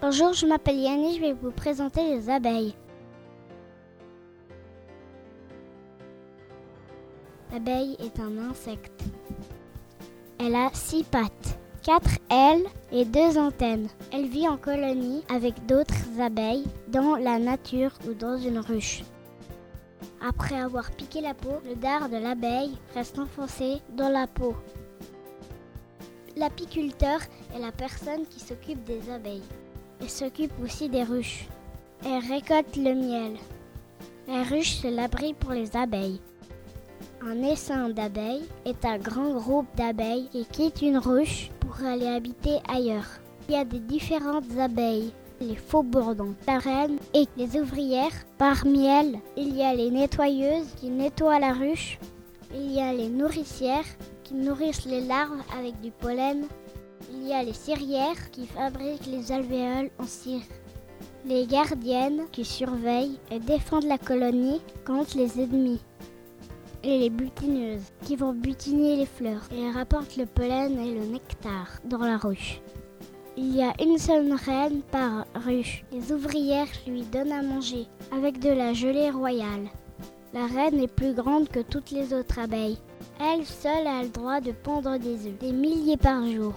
Bonjour, je m'appelle Yanni, je vais vous présenter les abeilles. L'abeille est un insecte. Elle a six pattes, quatre ailes et deux antennes. Elle vit en colonie avec d'autres abeilles dans la nature ou dans une ruche. Après avoir piqué la peau, le dard de l'abeille reste enfoncé dans la peau. L'apiculteur est la personne qui s'occupe des abeilles. Elle s'occupe aussi des ruches. Elle récolte le miel. La ruche, c'est l'abri pour les abeilles. Un essaim d'abeilles est un grand groupe d'abeilles qui quitte une ruche pour aller habiter ailleurs. Il y a des différentes abeilles, les faux bourdons, la reine et les ouvrières. Parmi elles, il y a les nettoyeuses qui nettoient la ruche. Il y a les nourricières qui nourrissent les larves avec du pollen. Il y a les cirières qui fabriquent les alvéoles en cire. Les gardiennes qui surveillent et défendent la colonie contre les ennemis. Et les butineuses qui vont butiner les fleurs et rapportent le pollen et le nectar dans la ruche. Il y a une seule reine par ruche. Les ouvrières lui donnent à manger avec de la gelée royale. La reine est plus grande que toutes les autres abeilles. Elle seule a le droit de pondre des œufs, des milliers par jour.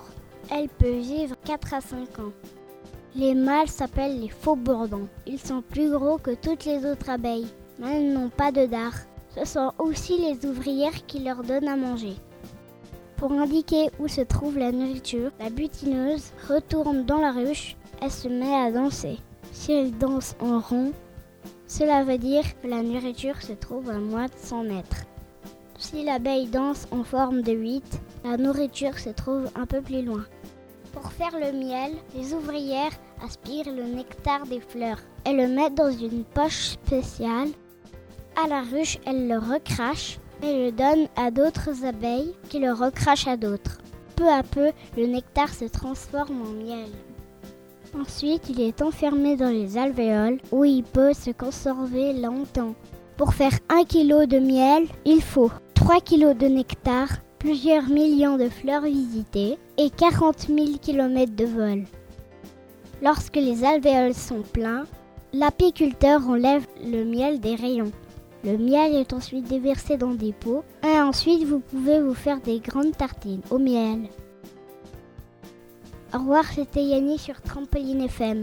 Elle peut vivre 4 à 5 ans. Les mâles s'appellent les faux bourdons. Ils sont plus gros que toutes les autres abeilles, mais ils n'ont pas de dard. Ce sont aussi les ouvrières qui leur donnent à manger. Pour indiquer où se trouve la nourriture, la butineuse retourne dans la ruche et se met à danser. Si elle danse en rond, cela veut dire que la nourriture se trouve à moins de 100 mètres. Si l'abeille danse en forme de 8, la nourriture se trouve un peu plus loin. Pour faire le miel, les ouvrières aspirent le nectar des fleurs et le mettent dans une poche spéciale. À la ruche, elles le recrachent et le donnent à d'autres abeilles qui le recrachent à d'autres. Peu à peu, le nectar se transforme en miel. Ensuite, il est enfermé dans les alvéoles où il peut se conserver longtemps. Pour faire un kilo de miel, il faut 3 kg de nectar, plusieurs millions de fleurs visitées et 40 000 km de vol. Lorsque les alvéoles sont pleins, l'apiculteur enlève le miel des rayons. Le miel est ensuite déversé dans des pots et ensuite vous pouvez vous faire des grandes tartines au miel. Au revoir, c'était Yanni sur Trampoline FM.